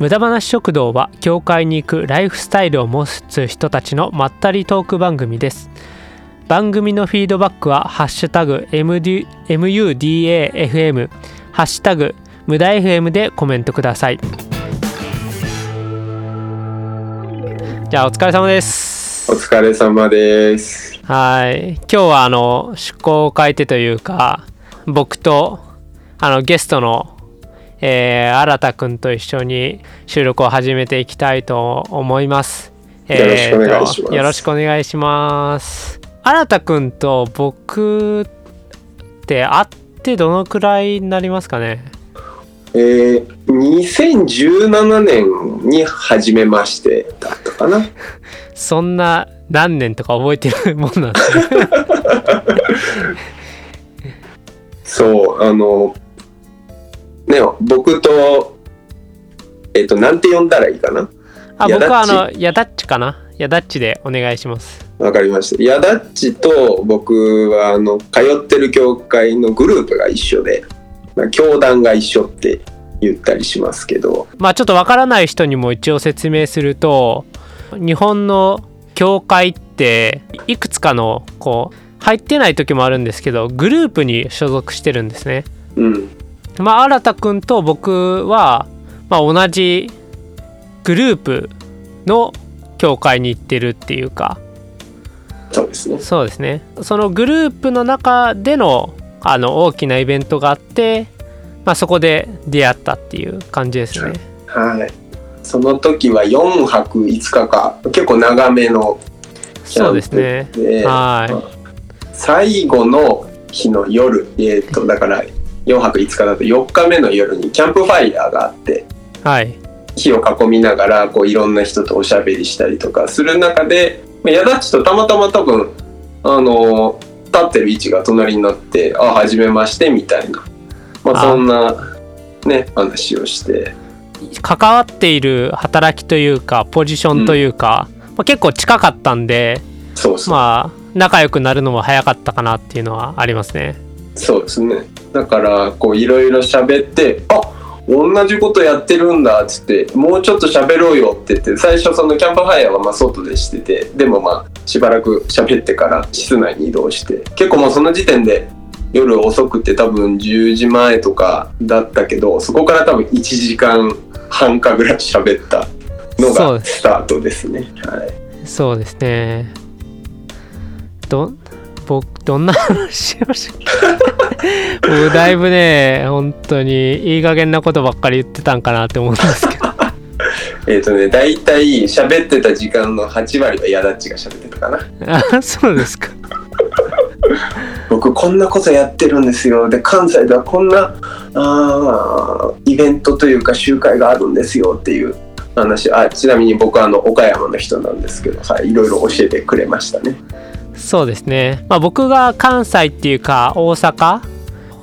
無駄話食堂は教会に行くライフスタイルを持つ人たちのまったりトーク番組です。番組のフィードバックはハッシュタグ MUDAFM ハッシュタグ無駄 FM でコメントください。じゃあお疲れ様です。お疲れ様です。はい。今日はあの趣向を変えてというか僕とあのゲストのえー、新田くんと一緒に収録を始めていきたいと思います。えー、よろしくお願いします。よろしくお願いします。新田くんと僕って会ってどのくらいになりますかね？えー、2017年に初めましてだったかな。そんな何年とか覚えてるもんなんですね。そう、あの、ね、僕と、えっ、ー、と、なんて呼んだらいいかな？あ、僕はあの、ヤダッチかな？ヤダッチでお願いします。わかりました。ヤダッチと僕は、あの、通ってる教会のグループが一緒で、まあ、教団が一緒って言ったりしますけど。まあ、ちょっとわからない人にも一応説明すると、日本の教会っていくつかのこう入ってない時もあるんですけどグループに所属してるんですね。うん、まあ、新田君と僕は、まあ、同じグループの教会に行ってるっていうか。そうですね。そうですね。そのグループの中でのあの大きなイベントがあって、まあ、そこで出会ったっていう感じですね。はい。その時は4泊5日か結構長めのそうですね。はい。最後の日の夜えっ、ー、とだから4泊5日だと4日目の夜にキャンプファイヤーがあって、はい、火を囲みながらこういろんな人とおしゃべりしたりとかする中で矢田っちとたまたま多分あの立ってる位置が隣になって「あはじめまして」みたいな、まあ、そんなね話をして。関わっている働きというかポジションというか、うん、まあ、結構近かったんでまあ仲良くなるのも早かったかなっていうのはありますね。そうですね。だからこういろいろ喋ってあ同じことやってるんだっつってもうちょっと喋ろうよって言って最初そのキャンプファイヤーはまあ外でしててでもまあしばらく喋ってから室内に移動して結構もうその時点で夜遅くて多分10時前とかだったけどそこから多分1時間半かぐらい喋ったのがスタートですね。はい、そうですね。ど僕どんな話をし もうだいぶね本当にいい加減なことばっかり言ってたんかなって思うんですけど。えっとね大体喋ってた時間の8割はやだっちが喋ってたかな。あそうですか。僕こんなことやってるんですよ。で関西ではこんなあイベントというか集会があるんですよっていう。話あちなみに僕はあの岡山の人なんですけど、はい、いろいろ教えてくれましたね。そうですね、まあ、僕が関西っていうか大阪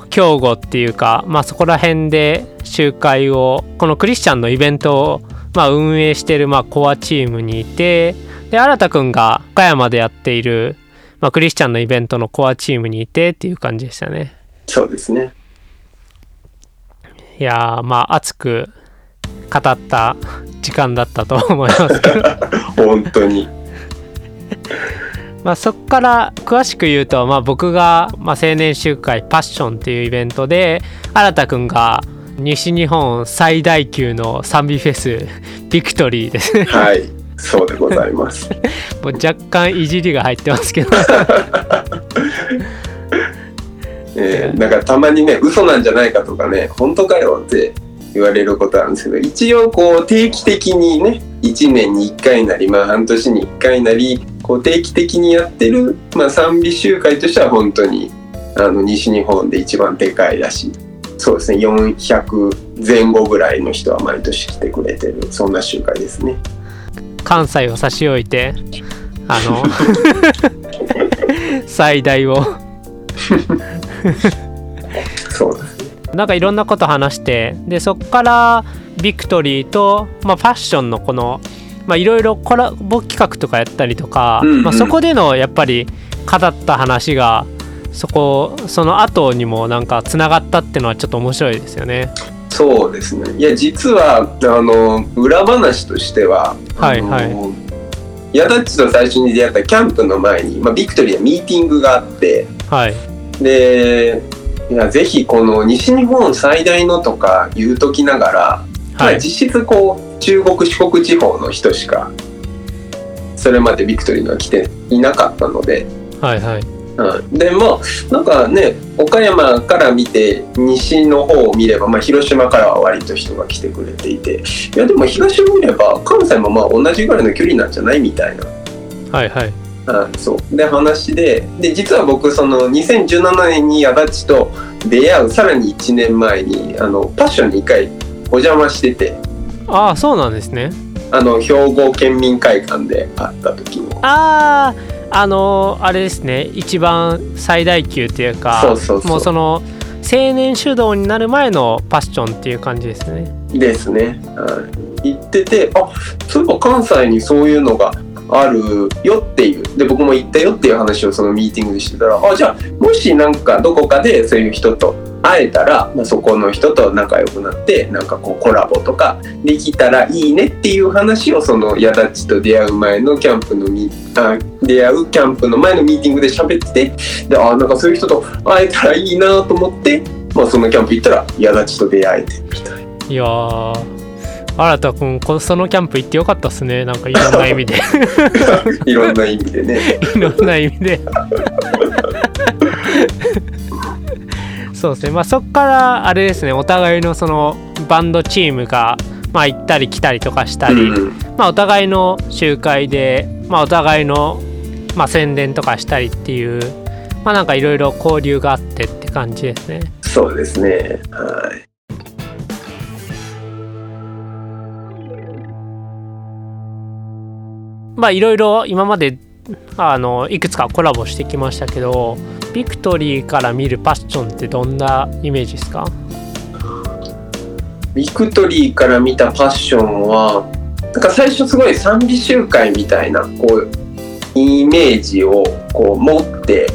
兵庫っていうか、まあ、そこら辺で集会をこのクリスチャンのイベントをまあ運営してるまあコアチームにいてで新田くんが岡山でやっている、まあ、クリスチャンのイベントのコアチームにいてっていう感じでしたね。そうですね。いやまあ熱く語った時間だったと思いますけど。本当にまあ、そこから詳しく言うと、まあ、僕が、まあ、青年集会パッションっていうイベントで新田くんが西日本最大級の賛美フェスビクトリーです。ねはいそうでございます。もう若干いじりが入ってますけど。えー、なんかたまにね嘘なんじゃないかとかね本当かよって言われることあるんですけど一応こう定期的にね1年に1回なりまあ半年に1回なりこう定期的にやってる、まあ、賛美集会としては本当にあの西日本で一番でかいらしい。そうですね400前後ぐらいの人は毎年来てくれてるそんな集会ですね。関西を差し置いてあの 最大を。そうですなんかいろんなこと話してでそこからビクトリーと、まあ、ファッションのこのいろいろコラボ企画とかやったりとか、うんうん、まあ、そこでのやっぱり語った話がそこその後にもなんかつながったっていうのはちょっと面白いですよね。そうですね。いや実はあの裏話としてははいはい。ヤダッチと最初に出会ったキャンプの前に、まあ、ビクトリーはミーティングがあってはい。でいやぜひこの西日本最大のとか言うときながら、まあはい実質こう中国四国地方の人しかそれまでビクトリーには来ていなかったので、はいはい。うん、でまあなんかね岡山から見て西の方を見れば、まあ、広島からは割と人が来てくれていて。いやでも東を見れば関西もまあ同じぐらいの距離なんじゃないみたいな。はいはい。あそう。で話でで実は僕その2017年に足立と出会うさらに1年前にあのパッションに1回お邪魔しててああそうなんですね。あの兵庫県民会館で会った時の。あああのあれですね。一番最大級っていうかそうそうもうその青年主導になる前のパッションっていう感じですね。ですね、はい、言っててあそういえば関西にそういうのがあるよっていう。で僕も行ったよっていう話をそのミーティングでしてたらあじゃあもしなんかどこかでそういう人と会えたら、まあ、そこの人と仲良くなってなんかこうコラボとかできたらいいねっていう話をその矢立ちと出会う前のキャンプのミあ出会うキャンプの前のミーティングで喋っててであなんかそういう人と会えたらいいなと思って、まあ、そのキャンプ行ったら矢立ちと出会えてみたいな。いやー新田君こそのキャンプ行ってよかったっすねなんかいろんな意味で いろんな意味でね。いろんな意味でそうですねまあそっからあれですねお互いのそのバンドチームがまあ行ったり来たりとかしたり、うんまあお互いの集会でまあお互いのまあ宣伝とかしたりっていうまあなんかいろいろ交流があってって感じですねそうですね。はい。まあいろいろ今まであのいくつかコラボしてきましたけどビクトリーから見るパッションってどんなイメージですか？ビクトリーから見たパッションは、なんか最初すごい賛美集会みたいな、こう、イメージをこう持って、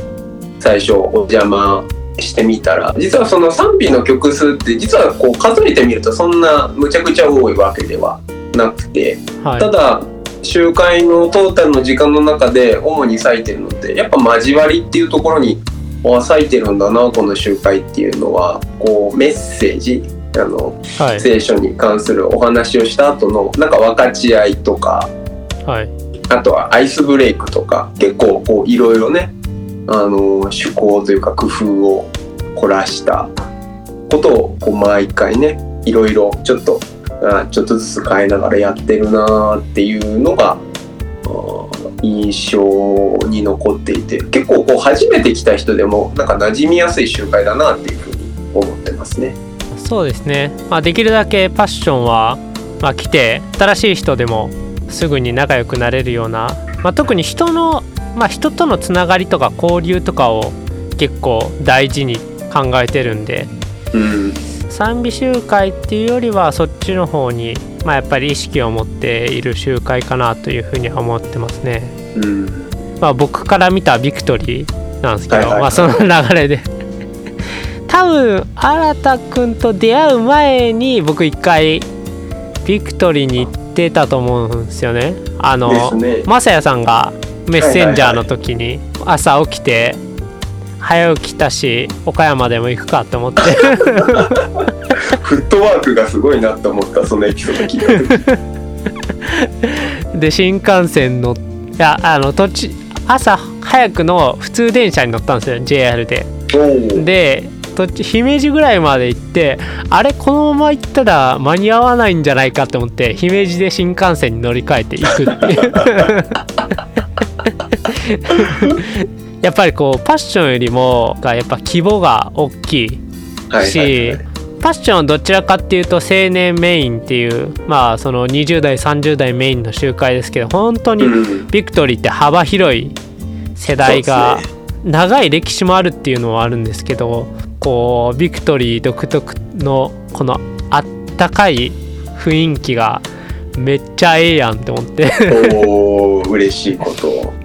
最初お邪魔してみたら、実はその賛美の曲数って、実はこう数えてみるとそんなむちゃくちゃ多いわけではなくて、はい。ただ、集会のトータルの時間の中で主に割いてるのってやっぱ交わりっていうところにあ割いてるんだなこの集会っていうのはこうメッセージあのはい。聖書に関するお話をした後のなんか分かち合いとかはい。あとはアイスブレイクとか結構こういろいろねあの趣向というか工夫を凝らしたことをこう毎回ねいろいろちょっとあちょっとずつ変えながらやってるなっていうのが印象に残っていて結構こう初めて来た人でもなんか馴染みやすい集会だなっていうふうに思ってますね。そうですね、まあ、できるだけパッションは、まあ、来て新しい人でもすぐに仲良くなれるような、まあ、特に人の、まあ、人とのつながりとか交流とかを結構大事に考えてるんでうん、賛美集会っていうよりはそっちの方に、まあ、やっぱり意識を持っている集会かなというふうには思ってますね。うん、まあ、僕から見たビクトリーなんですけど、まあ、その流れで 多分新田君と出会う前に僕一回ビクトリーに行ってたと思うんですよね。あのね。マサヤさんがメッセンジャーの時に朝起きて早起きたし岡山でも行くかと思って。フットワークがすごいなと思ったそのエピソード聞いた時。で新幹線のいやあの途中朝早くの普通電車に乗ったんですよ JR で。で姫路ぐらいまで行ってあれこのまま行ったら間に合わないんじゃないかと思って姫路で新幹線に乗り換えて行くっていう やっぱりこうパッションよりもがやっぱ規模が大きいはいはいしパッションはどちらかっていうと青年メインっていうまあその20代30代メインの集会ですけど本当にうん。ビクトリーって幅広い世代が長い歴史もあるっていうのはあるんですけどこうビクトリー独特のこのあったかい雰囲気がめっちゃええやんって思って。おー嬉しいこと。を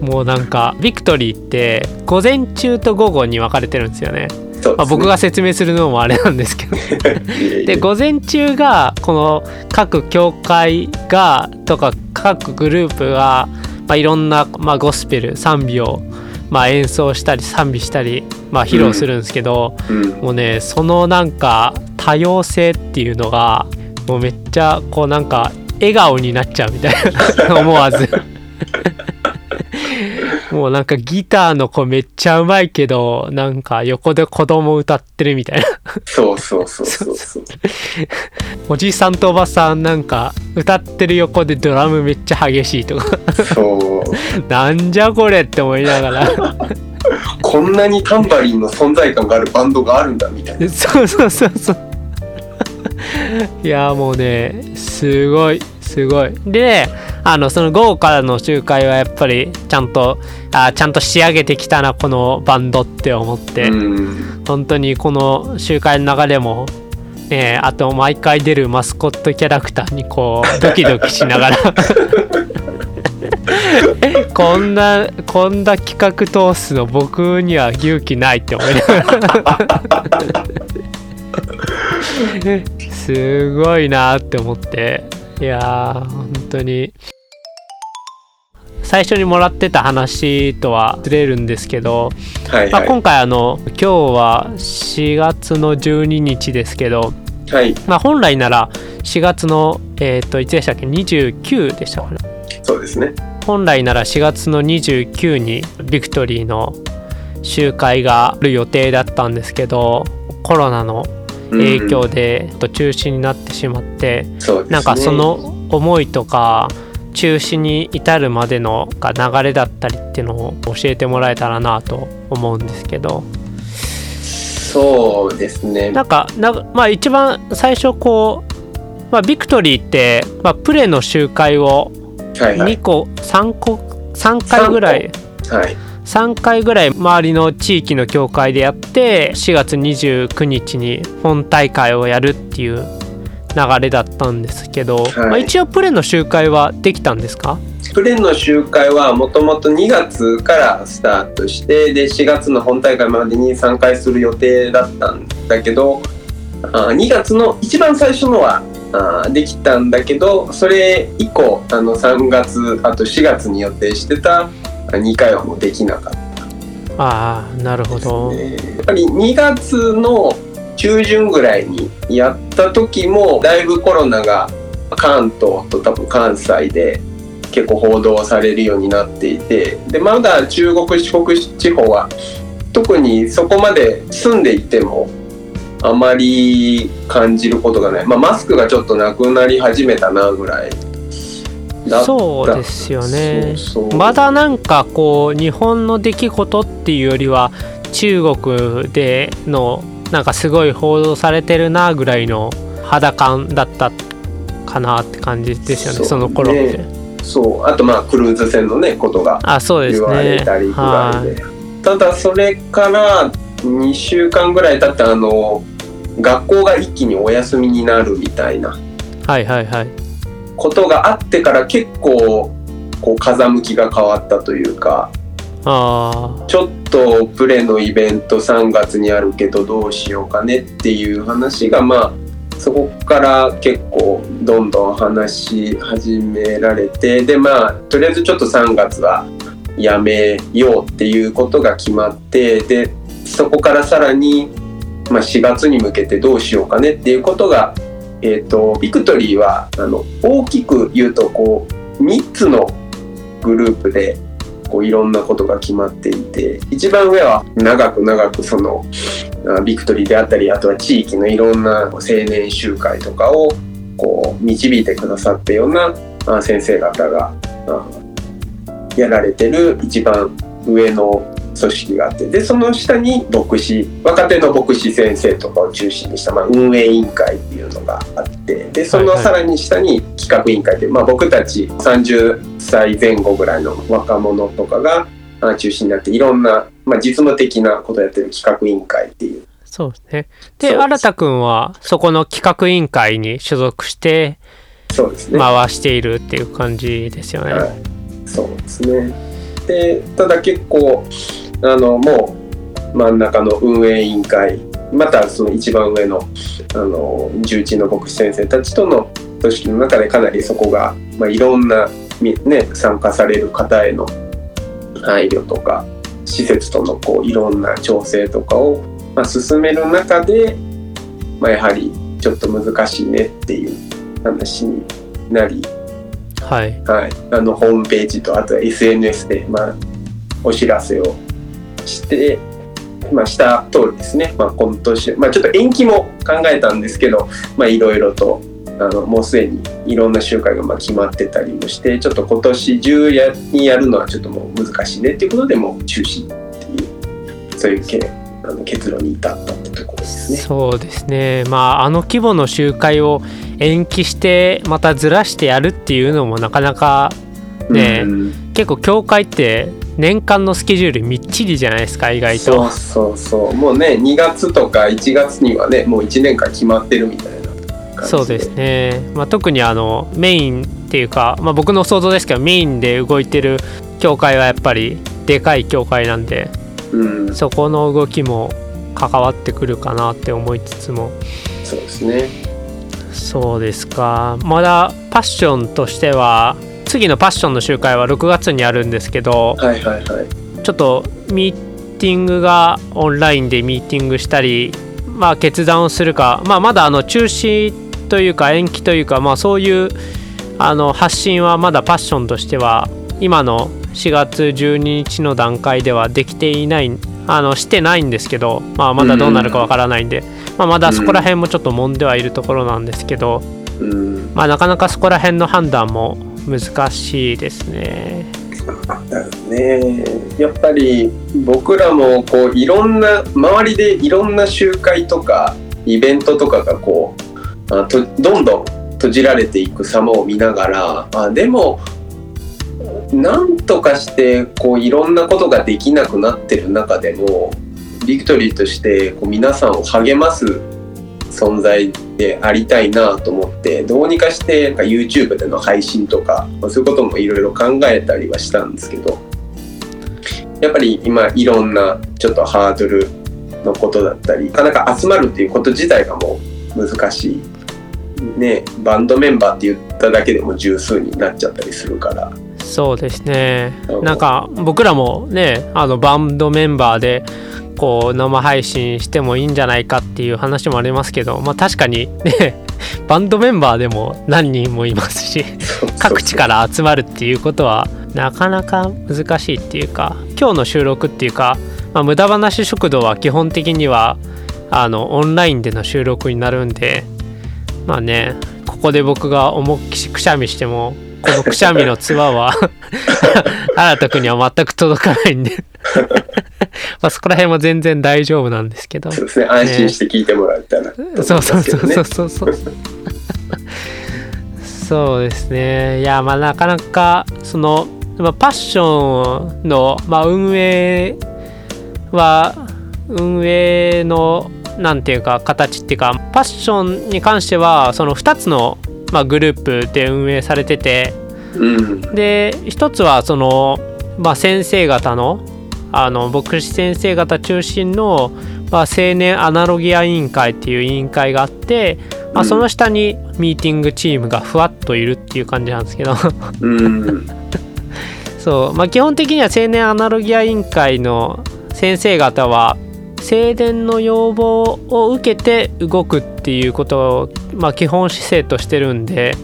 もうなんかビクトリーって午前中と午後に分かれてるんですよね。まあ、僕が説明するのもあれなんですけど。で午前中がこの各教会がとか各グループが、まあ、いろんな、まあ、ゴスペル賛美を、まあ、演奏したり賛美したり、まあ、披露するんですけど、うん、もうねそのなんか多様性っていうのがもうめっちゃこうなんか笑顔になっちゃうみたいな。思わずもうなんかギターの子めっちゃうまいけどなんか横で子供歌ってるみたいな。そうそうそうそうそう。おじさんとおばさんなんか歌ってる横でドラムめっちゃ激しいとか。そう。なんじゃこれって思いながら。こんなにタンバリンの存在感があるバンドがあるんだみたいな。そうそうそうそう。いやもうねすごいすごい。であのその午後からの集会はやっぱりちゃんとあちゃんと仕上げてきたなこのバンドって思って、うん。本当にこの集会の流れも、ね、あと毎回出るマスコットキャラクターにこうドキドキしながら。こんなこんな企画通すの僕には勇気ないって思いながら。すごいなって思っていやー本当に。最初にもらってた話とはずれるんですけど、まあ、はい。はい今回あの今日は4月の12日ですけど、はい。まあ、本来なら4月のえっ、といつでしたっけ？29でしたかねそうですね。本来なら4月の29にビクトリーの集会がある予定だったんですけどコロナの影響で中止になってしまって、うんね。なんかその思いとか中止に至るまでのが流れだったりっていうのを教えてもらえたらなと思うんですけど。そうですね。なんかなまあ一番最初こう、まあ、ビクトリーって、まあ、プレの集会をはいはい。2個、3個3回ぐらいはい3回ぐらい周りの地域の教会でやって4月29日に本大会をやるっていう流れだったんですけど、はい。まあ、一応プレの集会はできたんですか？プレの集会はもともと2月からスタートしてで4月の本大会までに参加する予定だったんだけどあ2月の一番最初のはあできたんだけどそれ以降あの3月あと4月に予定してた2回はもうできなかった。ああなるほど、ねやっぱり2月の中旬ぐらいにやった時もだいぶコロナが関東と多分関西で結構報道されるようになっていてでまだ中国四国地方は特にそこまで住んでいてもあまり感じることがない、まあ、マスクがちょっとなくなり始めたなぐらいそうですよね。まだなんかこう日本の出来事っていうよりは中国でのなんかすごい報道されてるなぐらいの肌感だったかなって感じですよね。その頃って、そう。あとまあクルーズ船のねことが言われねたりぐらはい。で、ただそれから2週間ぐらい経ってあの学校が一気にお休みになるみたいな。はいはいはいことがあってから結構こう風向きが変わったというかあちょっとプレのイベント3月にあるけどどうしようかねっていう話がまあそこから結構どんどん話し始められてでまあとりあえずちょっと3月はやめようっていうことが決まってでそこからさらに、まあ、4月に向けてどうしようかねっていうことが、えー、とビクトリーはあの大きく言うとこう3つのグループでこういろんなことが決まっていて一番上は長く長くそのビクトリーであったりあとは地域のいろんな青年集会とかをこう導いてくださったような先生方がやられてる一番上の組織があってでその下に牧師若手の牧師先生とかを中心にした、まあ、運営委員会っていうのがあってでそのさらに下に企画委員会っていう、まあ、僕たち30歳前後ぐらいの若者とかがあ中心になっていろんな、まあ、実務的なことをやってる企画委員会っていう。そうですね。ですで新田君はそこの企画委員会に所属してそうですね。回しているっていう感じですよね、はい、そうですね。でただ結構あのもう真ん中の運営委員会またその一番上のあの重鎮の牧師先生たちとの組織の中でかなりそこが、まあ、いろんな、ね、参加される方への配慮とか施設とのこういろんな調整とかを、まあ、進める中で、まあ、やはりちょっと難しいねっていう話になり、はい。はい、あのホームページとあとは SNS で、まあ、お知らせをして、まあ、した通りですね、まあ、今年、まあ、ちょっと延期も考えたんですけど、まあ、いろいろとあのもうすでにいろんな集会がまあ決まってたりもしてちょっと今年中やにやるのはちょっともう難しいねっていうことでもう中止っていうそういうけあの結論に至ったってところですね。そうですね。まああの規模の集会を延期してまたずらしてやるっていうのもなかなかねうん。結構教会って年間のスケジュールみっちりじゃないですか意外と。そうそうそう。もうね2月とか1月にはねもう1年間決まってるみたいな感じそうですね、まあ、特にあのメインっていうか、まあ、僕の想像ですけどメインで動いてる教会はやっぱりでかい教会なんでうん。そこの動きも関わってくるかなって思いつつも。そうですね。そうですか。まだパッションとしては次のパッションの集会は6月にあるんですけどはいはいはい。ちょっとミーティングがオンラインでミーティングしたりまあ決断をするか、まあ、まだあの中止というか延期というか、まあ、そういうあの発信はまだパッションとしては今の4月12日の段階ではできていないあのしてないんですけど、まあ、まだどうなるかわからないんで、まあ、まだそこら辺もちょっと揉んではいるところなんですけど、うん。まあ、なかなかそこら辺の判断も難しいですね。ねやっぱり僕らもこういろんな周りでいろんな集会とかイベントとかがこうあとどんどん閉じられていく様を見ながらあでもなんとかしてこういろんなことができなくなってる中でもビクトリーとしてこう皆さんを励ます存在でありたいなと思ってどうにかしてなんか YouTube での配信とか、まあ、そういうこともいろいろ考えたりはしたんですけどやっぱり今いろんなちょっとハードルのことだったりなかなか集まるっていうこと自体がもう難しい。ね、バンドメンバーって言っただけでも十数になっちゃったりするから。そうですね。う。んなんか僕らもねあのバンドメンバーでこう生配信してもいいんじゃないかっていう話もありますけどまあ確かにね バンドメンバーでも何人もいますし各地から集まるっていうことはなかなか難しいっていうか今日の収録っていうか、まあ、無駄話食堂は基本的にはあのオンラインでの収録になるんでまあねここで僕が思いっきしくしゃみしてもこのくしゃみのつばは 新田君には全く届かないんで まあそこら辺も全然大丈夫なんですけど。そうですね。安心して聞いてもらえたらと思いますそうそうそうそうそうそう。そうですね。いやまあなかなかその、まあ、パッションの、まあ、運営は運営のなんていうか形っていうかパッションに関してはその2つの、まあ、グループで運営されてて。うん。で一つはその、まあ、先生方のあの牧師先生方中心の、まあ、青年アナロギア委員会っていう委員会があって、まあ、うん。その下にミーティングチームがふわっといるっていう感じなんですけど。うん。そう、まあ、基本的には青年アナロギア委員会の先生方は青年の要望を受けて動くっていうことを、まあ、基本姿勢としてるんで、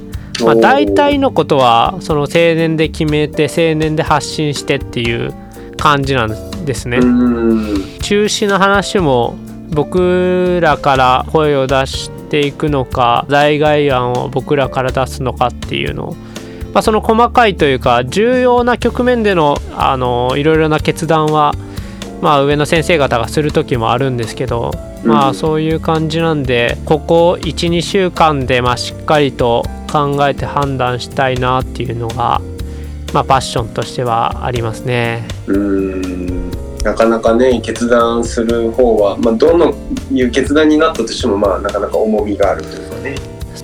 まあ、大体のことはその青年で決めて青年で発信してっていう感じなんですね。うん中止の話も僕らから声を出していくのか代替案を僕らから出すのかっていうのを、まあ、その細かいというか重要な局面でのあのいろいろな決断は、まあ、上の先生方がする時もあるんですけど、まうんあそういう感じなんでここ12週間でまあしっかりと考えて判断したいなっていうのが、まあ、パッションとしてはありますね。うん。なかなかね決断する方は、まあ、どのいう決断になったとしても、まあ、なかなか重みがあるというかね。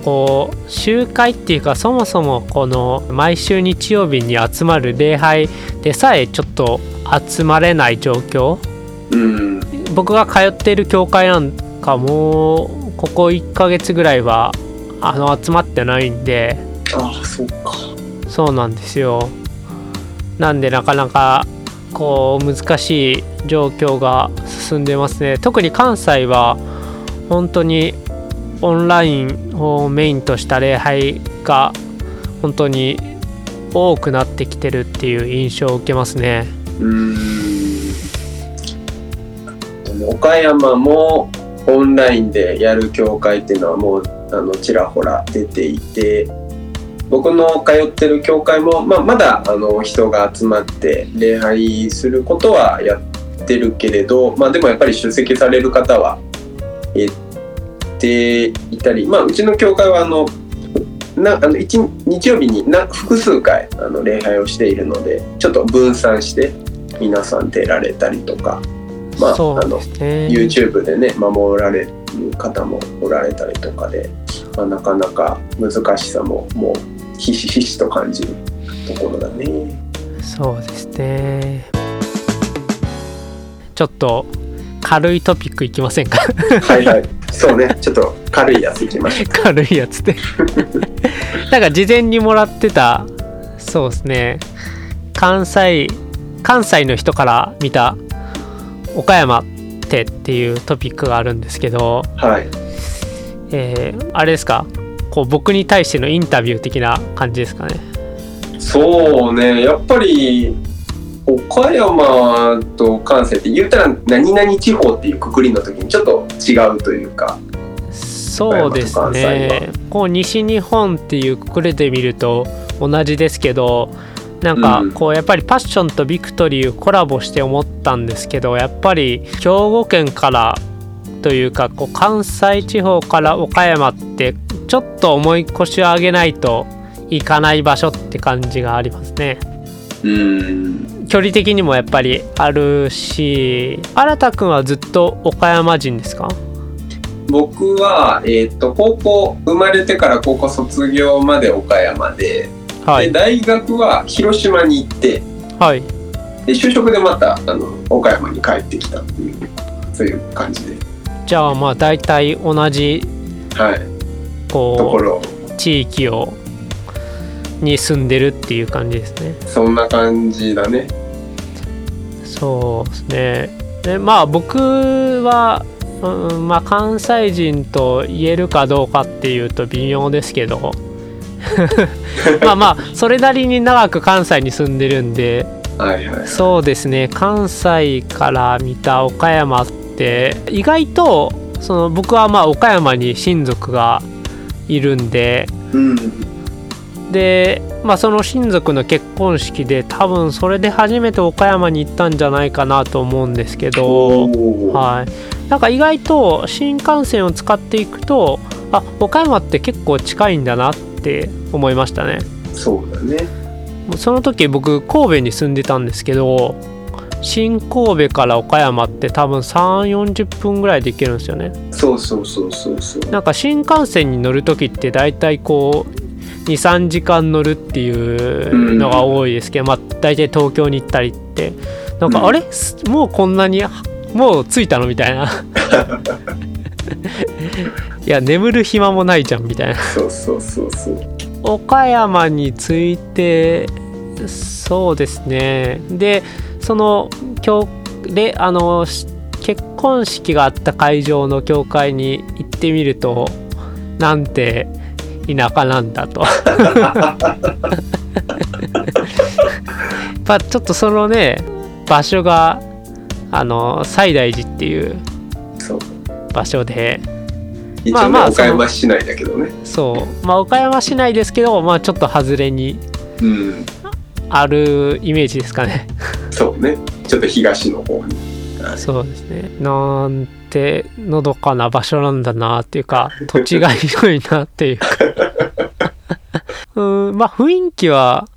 こう集会っていうかそもそもこの毎週日曜日に集まる礼拝でさえちょっと集まれない状況。うん。僕が通っている教会なんかもうここ1ヶ月ぐらいはあの集まってないんで。ああそうか。そうなんですよなんでなかなかこう難しい状況が進んでますね。特に関西は本当にオンラインをメインとした礼拝が本当に多くなってきてるっていう印象を受けますね。岡山もオンラインでやる教会っていうのはもうあのちらほら出ていて。僕の通ってる教会も、まあ、まだあの人が集まって礼拝することはやってるけれど、まあ、でもやっぱり出席される方は減っていたり、まあ、うちの教会はあのなあの一日曜日にな複数回あの礼拝をしているのでちょっと分散して皆さん出られたりとか、まあ、あの YouTube でね守られる方もおられたりとかで、まあ、なかなか難しさももうひしひしと感じるところだね。そうですねちょっと軽いトピックいきませんか？はいはい。そうね。ちょっと軽いやついきましょ 軽いやつでなんか事前にもらってたそうですね関西関西の人から見た岡山ってっていうトピックがあるんですけど、う。はい。えーあれですか？こう僕に対してのインタビュー的な感じですかねそうね。やっぱり岡山と関西って言ったら何々地方っていうくくりの時にちょっと違うというか。そうですねこう西日本っていうくくりで見ると同じですけどなんかうんこうやっぱりパッションとビクトリーコラボして思ったんですけどやっぱり兵庫県からというかこう関西地方から岡山ってちょっと重い腰を上げないと行かない場所って感じがありますね。うん。距離的にもやっぱりあるし新田くんはずっと岡山人ですか？僕は、えっと高校生まれてから高校卒業まで岡山で,、はい。で大学は広島に行ってはい。で就職でまたあの岡山に帰ってきたっていうそういう感じで、じゃあまあ大体同じはい、とこう地域をに住んでるっていう感じですね。そんな感じだね。そうですね。でまあ僕は、うん、まあ関西人と言えるかどうかっていうと微妙ですけど。まあまあそれなりに長く関西に住んでるんで。はいはい。そうですね。関西から見た岡山って意外とその僕はまあ岡山に親族がいるんで。うんで、まあ、その親族の結婚式で多分それで初めて岡山に行ったんじゃないかなと思うんですけど、はい、なんか意外と新幹線を使っていくとあ岡山って結構近いんだなって思いましたね。そうだね。その時僕神戸に住んでたんですけど新神戸から岡山って多分3 4 0分ぐらいで行けるんですよね。そうそうそうそうそう。なんか新幹線に乗る時って大体こう23時間乗るっていうのが多いですけど、まあ大体東京に行ったりって。なんか、うんあれ？すもうこんなにもう着いたのみたいな。いや眠る暇もないじゃんみたいな。そうそうそうそう。岡山についてそうですね。でその今日であのし結婚式があった会場の教会に行ってみるとなんて田舎なんだと。まあちょっとそのね場所があの西大寺っていう場所で。まあまあ岡山市内だけどね。そう。まあ岡山市内ですけどまあちょっと外れにうんあるイメージですかね。そうね。ちょっと東の方に。そうですね。なんてのどかな場所なんだなっていうか土地が広いなっていうか。うんまあ雰囲気は、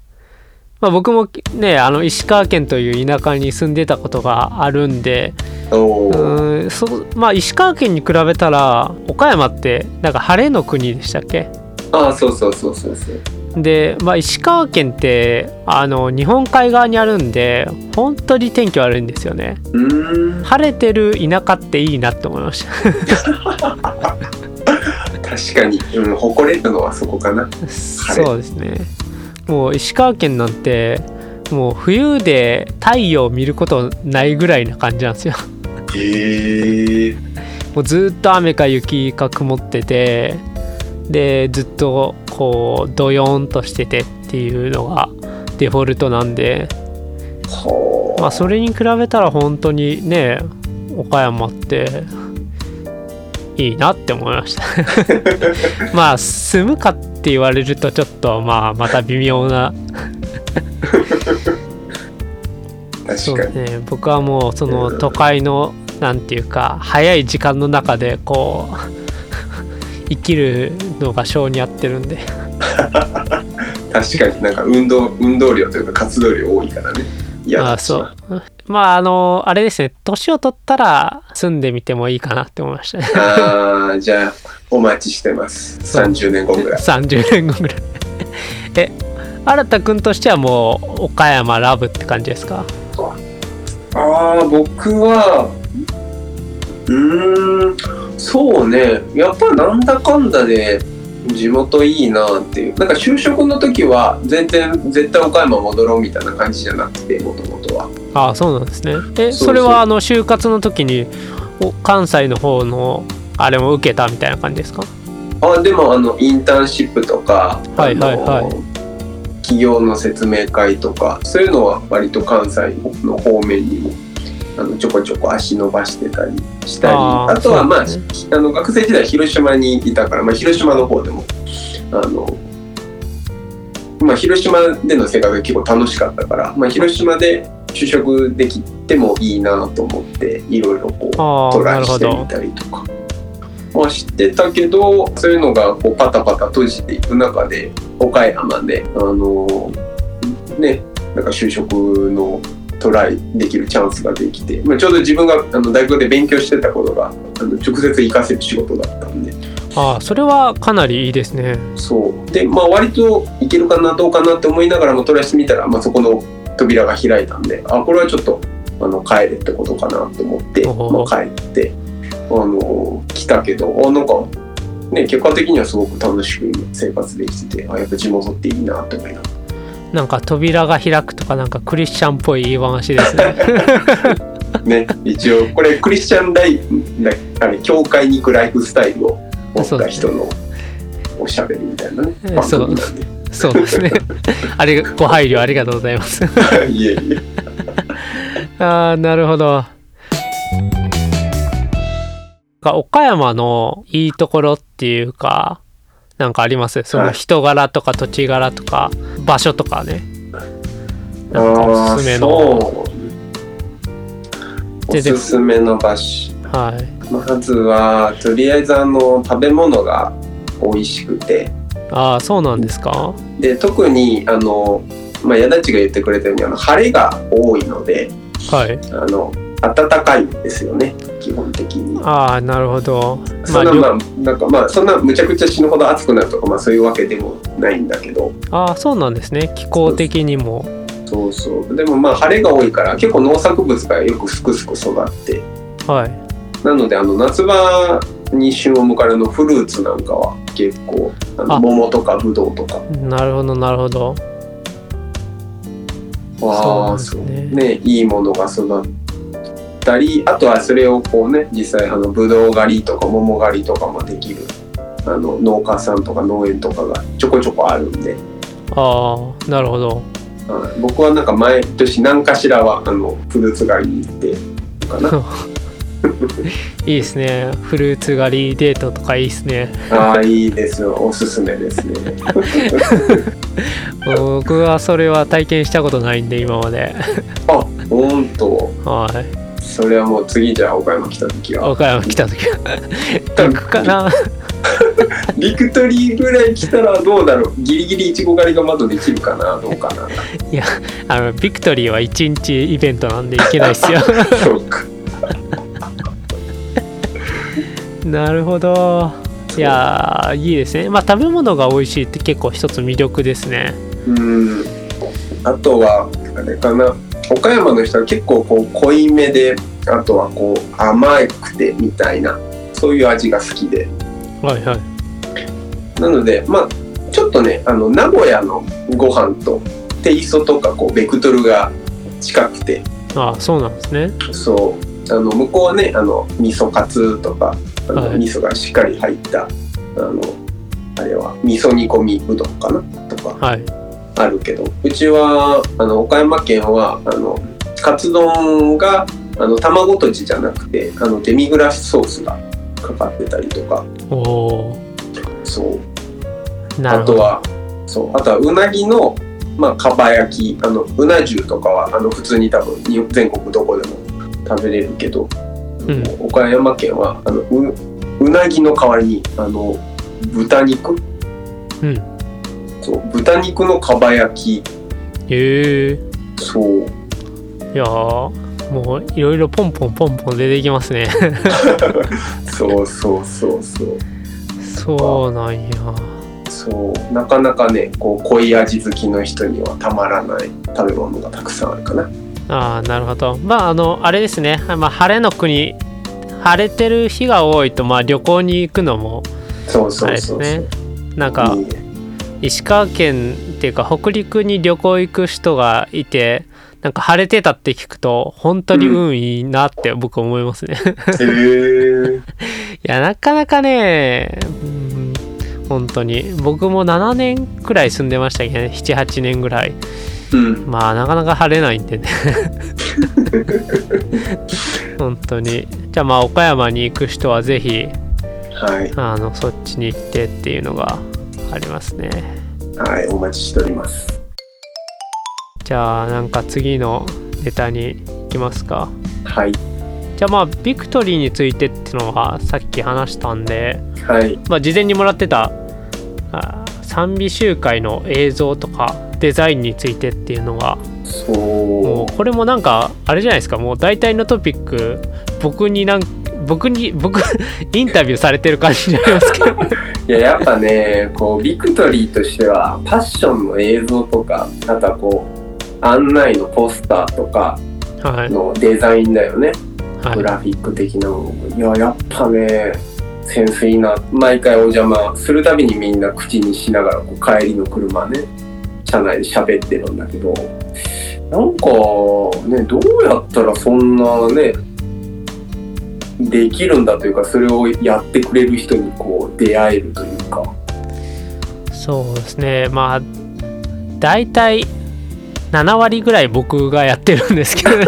まあ、僕もねあの石川県という田舎に住んでたことがあるんでうんそまあ石川県に比べたら岡山ってなんか晴れの国でしたっけ？ああそうそうそうそうそう。で、まあ、石川県ってあの日本海側にあるんで本当に天気悪いんですよね。うーん。晴れてる田舎っていいなって思いました。確かに、うん、誇れるのはそこかな。そうですね。もう石川県なんてもう冬で太陽を見ることないぐらいな感じなんですよ。へえもうずっと雨か雪か曇っててでずっとこうドヨーンとしててっていうのがデフォルトなんではまあそれに比べたら本当にね岡山っていいなって思いました。まあ住むかって言われるとちょっとまあまた微妙な。そ う確かに。ね。僕はもうその都会のなんていうか早い時間の中でこう生きるのが性に合ってるんで。確かになんか運動運動量というか活動量多いからね。嫌だあそう。まああのあれですね。年を取ったら住んでみてもいいかなって思いました。ねあーじゃあお待ちしてます。そう。30年後ぐらい。30年後ぐらい。え新田君としてはもう岡山ラブって感じですか？ああ僕はうーんそうね。やっぱなんだかんだで地元いいなっていう。なんか就職の時は全然絶対岡山戻ろうみたいな感じじゃなくてもともとは。ああそうなんですね。えそれはあの就活の時にお関西の方のあれも受けたみたいな感じですか？あでもあのインターンシップとか、はいはいはい。企業の説明会とかそういうのは割と関西の方面にもあのちょこちょこ足伸ばしてたりしたりあとはまあそうあの学生時代広島にいたから、まあ、広島の方でもあの、まあ、広島での生活が結構楽しかったから、まあ、広島で就職できてもいいなと思っていろいろこうトライしてみたりとか。まあ、知ってたけどそういうのがこうパタパタ閉じていく中で岡山であのねなんか就職のトライできるチャンスができて、まあ、ちょうど自分があの大学で勉強してたことがあの直接活かせる仕事だったんで。ああそれはかなりいいですね。そう。でまあ割といけるかなどうかなって思いながらもトライしてみたら、まあ、そこの扉が開いたんであこれはちょっとあの帰れってことかなと思って、まあ、帰ってあの来たけどあなんかね結果的にはすごく楽しく生活できててあやっぱ地元っていいなと思いながらなんか扉が開くとかなんかクリスチャンっぽい言い話ですね。ね一応これクリスチャンライフあれ教会に行くライフスタイルを持った人のおしゃべりみたいなね。え番組なんでそうですね。あれご配慮ありがとうございます。いえいえ。ああなるほど。岡山のいいところっていうかなんかあります？その人柄とか土地柄とか場所とかね。なんかおすすめの。おすすめの場所。はい。まずはとりあえずあの食べ物が美味しくて。ああそうなんですか？で特にあの、まあ、矢立が言ってくれたようにあの晴れが多いのではい。あの暖かいんですよね基本的に。ああなるほど。そんなまあなんかまあそんなむちゃくちゃ死ぬほど暑くなるとかまあそういうわけでもないんだけど。ああそうなんですね。気候的にも。そうそう。でもまあ晴れが多いから結構農作物がよくすくすく育って。はい。なのであの夏場に旬を迎えるのフルーツなんかは結構あのあ。桃とかぶどうとか。なるほどなるほど。わあそうね。そう。ねいいものが育ったりあとはそれをこうね実際あのぶどう狩りとか桃狩りとかもできるあの農家さんとか農園とかがちょこちょこあるんで、ああなるほど。はい。僕はなんか毎年何かしらはあのフルーツ狩りに行ってかな。いいですね。フルーツ狩りデートとかいいですね。ああいいですよ。おすすめですね。僕はそれは体験したことないんで今まで。あ本当はいそれはもう次じゃあ岡山来た時は。岡山来た時は。行くかな。ビクトリーぐらい来たらどうだろう。ギリギリいちご狩りがまだできるかな。どうかな。あのビクトリーは1日イベントなんで行けないっすよ。そうか。なるほど。いやーいいですね。まあ食べ物が美味しいって結構一つ魅力ですね。うん。あとはあれかな岡山の人は結構こう濃いめであとはこう甘くてみたいなそういう味が好きで。はいはい。なのでまあちょっとねあの名古屋のご飯とテイストとかこうベクトルが近くて。ああそうなんですね。そう。あの向こうはねあの味噌カツとかあの、はい。味噌がしっかり入ったあのあれは味噌煮込みうどんかな？とか。はいあるけどうちはあの岡山県はあのカツ丼があの卵とじじゃなくてあのデミグラスソースがかかってたりとか。おおそう。あとはそう。あとはうなぎのまあかば焼き。あのうな重とかはあの普通に多分に全国どこでも食べれるけど、うん。岡山県はあのううなぎの代わりにあの豚肉うんそう豚肉のかば焼き。へえ。そう。いやーもういろいろポンポンポンポン出てきますね。そうそうそうそう。そうなんや。そう。なかなかねこう濃い味好きの人にはたまらない食べ物がたくさんあるかな。ああなるほど。まああのあれですね、まあ、晴れの国晴れてる日が多いとまあ旅行に行くのもそうあそうそうそう、れですね。なんかいいね石川県っていうか北陸に旅行行く人がいてなんか晴れてたって聞くと本当に運いいなって僕思いますね、へえ いやなかなかねうん本当に。僕も7年くらい住んでましたけどね。78年ぐらい。うん。まあなかなか晴れないんでね。本当に。じゃあまあ岡山に行く人はぜひはい。あのそっちに行ってっていうのがありますね。はいお待ちしております。じゃあなんか次のネタに行きますか。はい。じゃあまあビクトリーについてっていうのはさっき話したんではい。まあ事前にもらってたあ賛美集会の映像とかデザインについてっていうのがもそう。これもなんかあれじゃないですか。もう大体のトピック僕になん僕に僕 インタビューされてる感じになりますけど。いややっぱねこうビクトリーとしてはファッションの映像とかあとはこう案内のポスターとかはい、のデザインだよね、はい。グラフィック的なもの。いややっぱねセンスいいな。毎回お邪魔するたびにみんな口にしながらこう帰りの車ね車内で喋ってるんだけどなんかねどうやったらそんなねできるんだというかそれをやってくれる人にこう出会えるというか。そうですね。まあ大体7割ぐらい僕がやってるんですけどね。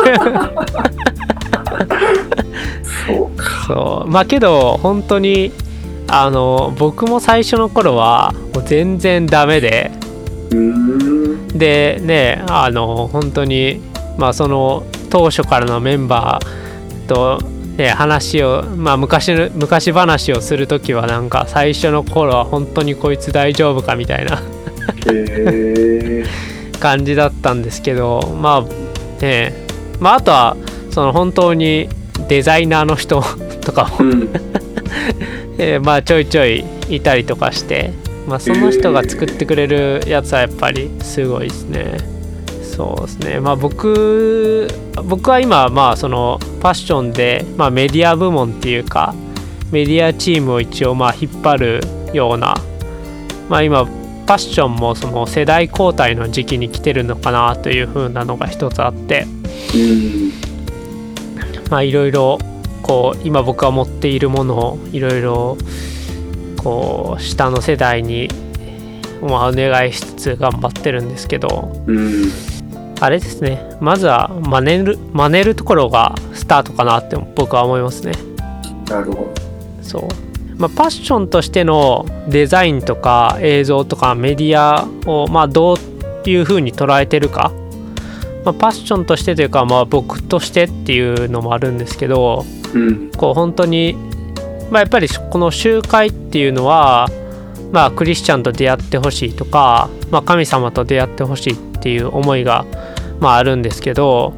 そうか。そう。まあけど本当にあの僕も最初の頃はもう全然ダメででねあの本当にまあその当初からのメンバーと、ね、話をまあ昔の昔話をする時はなんか最初の頃は本当にこいつ大丈夫かみたいな 感じだったんですけどまあねまああとはその本当にデザイナーの人とかも、うん。えーまあちょいちょいいたりとかして、まあ、その人が作ってくれるやつはやっぱりすごいですね。そうですねまあ僕僕は今まあそのファッションで、まあ、メディア部門っていうかメディアチームを一応まあ引っ張るようなまあ今ファッションもその世代交代の時期に来てるのかなという風なのが一つあってうんまあいろいろこう今僕が持っているものをいろいろこう下の世代にまあお願いしつつ頑張ってるんですけど。うん。あれですね。まずは真似る真似るところがスタートかなって僕は思いますね。なるほど。そう。まあパッションとしてのデザインとか映像とかメディアをまあどういう風に捉えてるか。まあ、パッションとしてというか、まあ、僕としてっていうのもあるんですけどうん。こう本当に、まあ、やっぱりこの集会っていうのは、まあ、クリスチャンと出会ってほしいとか、まあ、神様と出会ってほしいっていう思いが、まあ、あるんですけど、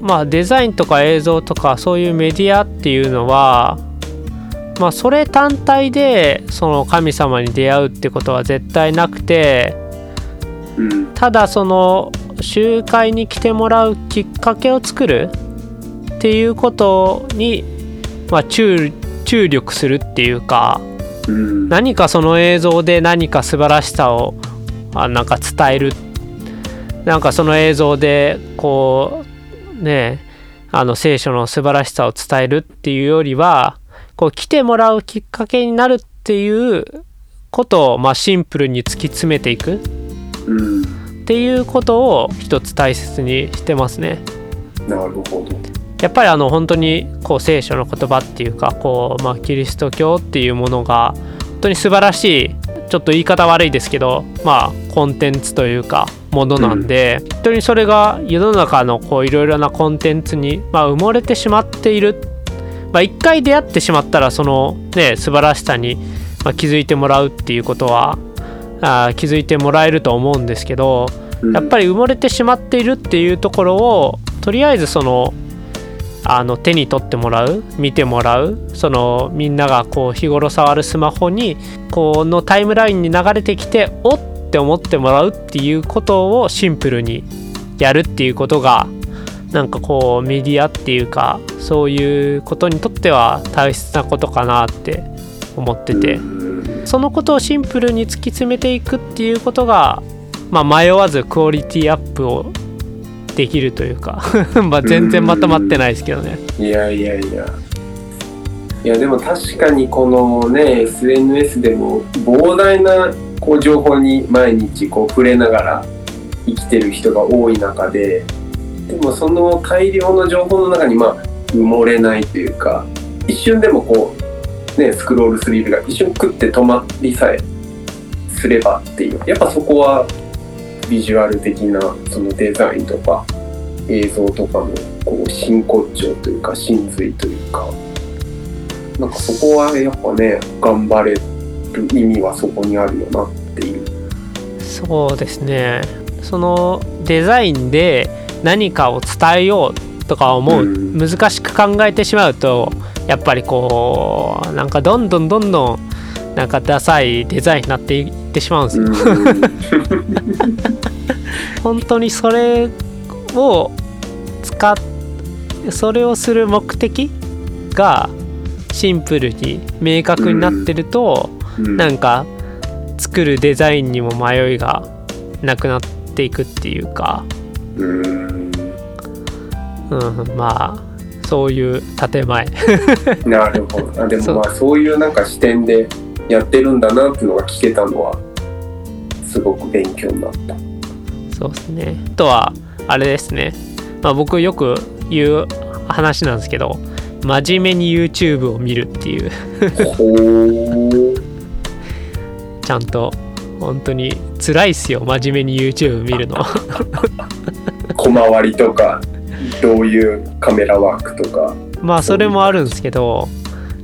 まあ、デザインとか映像とかそういうメディアっていうのは、まあそれ単体でその神様に出会うってことは絶対なくてうん。ただその集会に来てもらうきっかけを作るっていうことに、まあ、注注力するっていうかうん。何かその映像で何か素晴らしさをあなんか伝える。なんかその映像でこうねあの聖書の素晴らしさを伝えるっていうよりはこう来てもらうきっかけになるっていうことを、まあ、シンプルに突き詰めていく。うん。っていうことを一つ大切にしてますね。なるほどやっぱりあの本当にこう聖書の言葉っていうかこう、まあ、キリスト教っていうものが本当に素晴らしいちょっと言い方悪いですけどまあコンテンツというかものなんで、本当にそれが世の中のこういろいろなコンテンツに、まあ、埋もれてしまっている、まあ、一回出会ってしまったらそのね素晴らしさに、まあ、気づいてもらうっていうことはあー気づいてもらえると思うんですけど、やっぱり埋もれてしまっているっていうところをとりあえずそのあの手に取ってもらう見てもらうそのみんながこう日頃触るスマホにこのタイムラインに流れてきておって思ってもらうっていうことをシンプルにやるっていうことがなんかこうメディアっていうかそういうことにとっては大切なことかなって思ってて。そのことをシンプルに突き詰めていくっていうことが、まあ、迷わずクオリティアップをできるというか まあ全然まとまってないですけどね。いやいやいや。いやでも確かにこのね SNS でも膨大なこう情報に毎日こう触れながら生きてる人が多い中ででもその大量の情報の中にまあ埋もれないというか一瞬でもこうねスクロールする指が一瞬クッて止まりさえすればっていう。やっぱそこはビジュアル的なそのデザインとか映像とかのこう真骨頂というか真髄というかなんかそこはやっぱね頑張れる意味はそこにあるよなっていう。そうですねそのデザインで何かを伝えようとか思う、うん難しく考えてしまうとやっぱりこうなんかどんどんどんどんなんかダサいデザインになっていってしまうんですよ。本当にそれを使っそれをする目的がシンプルに明確になってると、うん。なんか作るデザインにも迷いがなくなっていくっていうか、うん。うん、まあそういう建前。なるほど。あでもまあそういうなんか視点でやってるんだなっていうのが聞けたのはすごく勉強になった。そうですね。あとはあれですね、まあ、僕よく言う話なんですけど真面目に YouTube を見るっていう。ちゃんと本当に辛いっすよ真面目に YouTube 見るの。小回りとかどういうカメラワークとか。まあそれもあるんですけど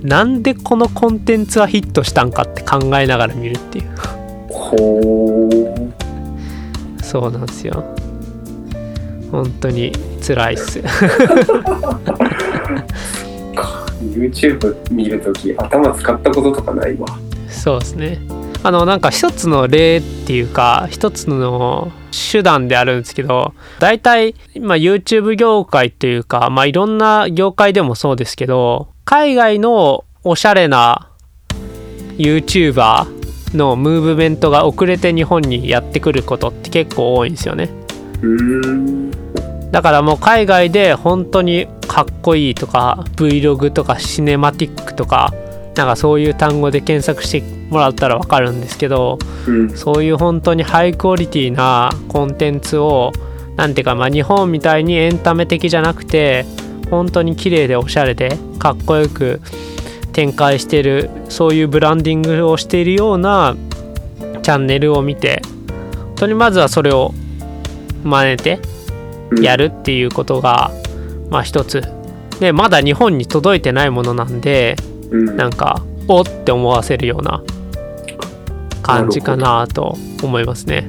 なんでこのコンテンツはヒットしたんかって考えながら見るっていう。そうなんですよ。本当に辛いっす。YouTube 見るとき頭使ったこととかないわ。そうですね。あのなんか一つの例っていうか一つの手段であるんですけど大体今 YouTube 業界というかまあいろんな業界でもそうですけど海外のおしゃれな YouTuber のムーブメントが遅れて日本にやってくることって結構多いんですよね。だからもう海外で本当にかっこいいとか Vlog とかシネマティックとかなんかそういう単語で検索してもらったらわかるんですけどうん。そういう本当にハイクオリティなコンテンツをなんていうかまあ日本みたいにエンタメ的じゃなくて本当に綺麗でおしゃれでかっこよく展開してるそういうブランディングをしているようなチャンネルを見て本当にまずはそれを真似てうん。やるっていうことが、まあ一つ。でまだ日本に届いてないものなんでうん。なんかおって思わせるような感じかなと思いますね。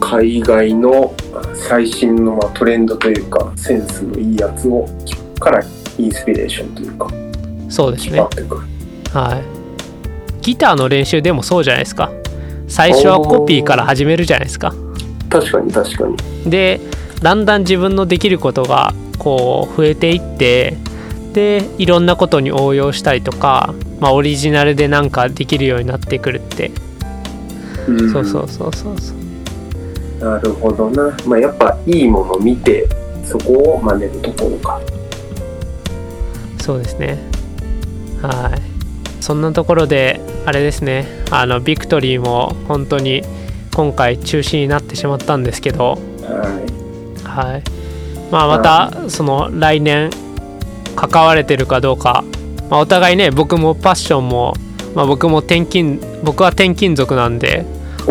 海外の最新のまあトレンドというかセンスのいいやつをからインスピレーションというかそうですね。はい。ギターの練習でもそうじゃないですか。最初はコピーから始めるじゃないですか。確かに確かに。でだんだん自分のできることがこう増えていってでいろんなことに応用したりとか、まあ、オリジナルでなんかできるようになってくるって、うん。そうそうそうそうそうなるほどな。まあやっぱいいもの見て、そこを真似るところか。そうですね。はい。そんなところであれですね。あのビクトリーも本当に今回中止になってしまったんですけど。ははい。まあまたその来年関われてるかどうか、まあ、お互いね僕もパッションも、まあ、僕も転勤僕は転勤族なんで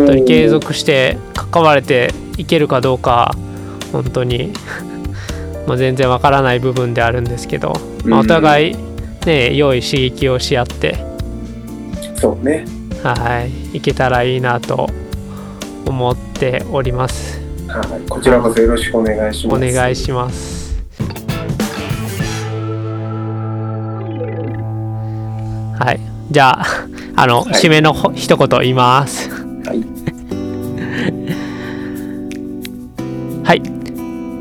当に継続して関われていけるかどうか本当に。まあ全然わからない部分であるんですけど、まあ、お互いね良い刺激をし合って。そうね。はい。いけたらいいなと思っております。はい。こちらこそよろしくお願いします。お願いします。はい。じゃああの、はい。締めのほ一言言いますはい。はい。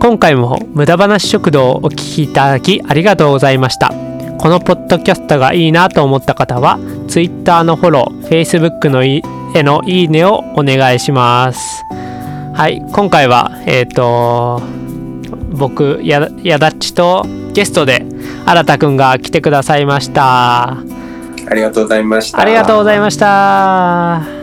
今回も無駄話食堂をお聞きいただきありがとうございました。このポッドキャストがいいなと思った方は、Twitter のフォロー、Facebook のいへのいいねをお願いします。はい。今回は、えっ、と、僕、ややだっちとゲストで新田くんが来てくださいました。ありがとうございました。ありがとうございました。